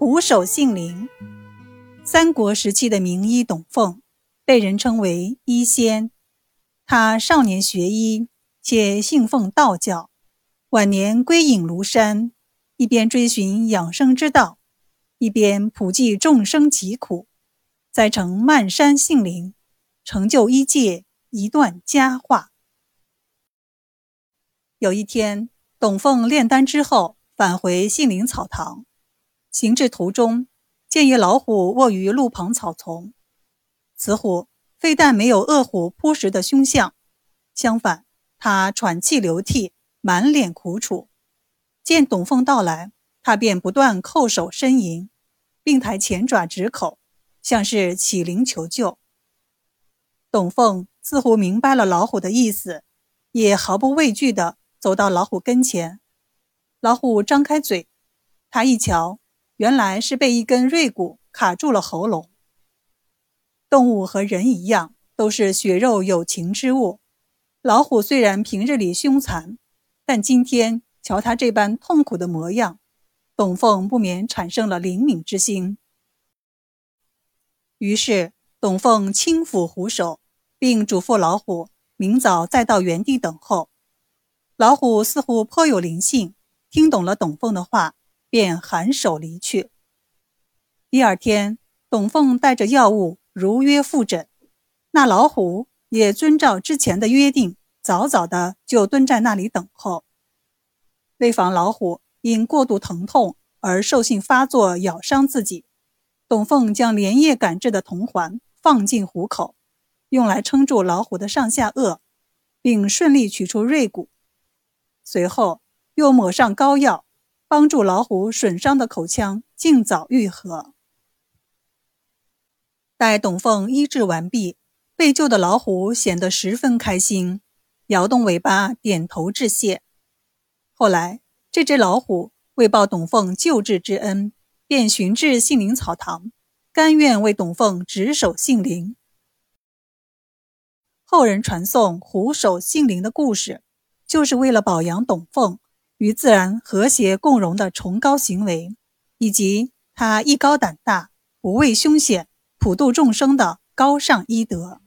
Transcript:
虎首杏林。三国时期的名医董奉，被人称为医仙。他少年学医，且信奉道教，晚年归隐庐山，一边追寻养生之道，一边普济众生疾苦，再成漫山杏林，成就医界一段佳话。有一天，董奉炼丹之后，返回杏林草堂，行至途中，见一老虎卧于路旁草丛。此虎非但没有饿虎扑食的凶相，相反，它喘气流涕，满脸苦楚。见董凤到来，他便不断叩首呻吟，并抬前爪指口，像是乞灵求救。董凤似乎明白了老虎的意思，也毫不畏惧地走到老虎跟前。老虎张开嘴，他一瞧。原来是被一根锐骨卡住了喉咙。动物和人一样，都是血肉有情之物。老虎虽然平日里凶残，但今天瞧它这般痛苦的模样，董凤不免产生了怜悯之心。于是，董凤轻抚虎首，并嘱咐老虎明早再到原地等候。老虎似乎颇有灵性，听懂了董凤的话。便颔首离去。第二天，董凤带着药物如约复诊，那老虎也遵照之前的约定，早早的就蹲在那里等候。为防老虎因过度疼痛而兽性发作咬伤自己，董凤将连夜赶制的铜环放进虎口，用来撑住老虎的上下颚，并顺利取出锐骨。随后又抹上膏药。帮助老虎损伤的口腔尽早愈合。待董凤医治完毕，被救的老虎显得十分开心，摇动尾巴，点头致谢。后来，这只老虎为报董凤救治之恩，便寻至杏林草堂，甘愿为董凤执守杏林。后人传颂虎守杏林的故事，就是为了保养董凤。与自然和谐共荣的崇高行为，以及他艺高胆大、不畏凶险、普度众生的高尚医德。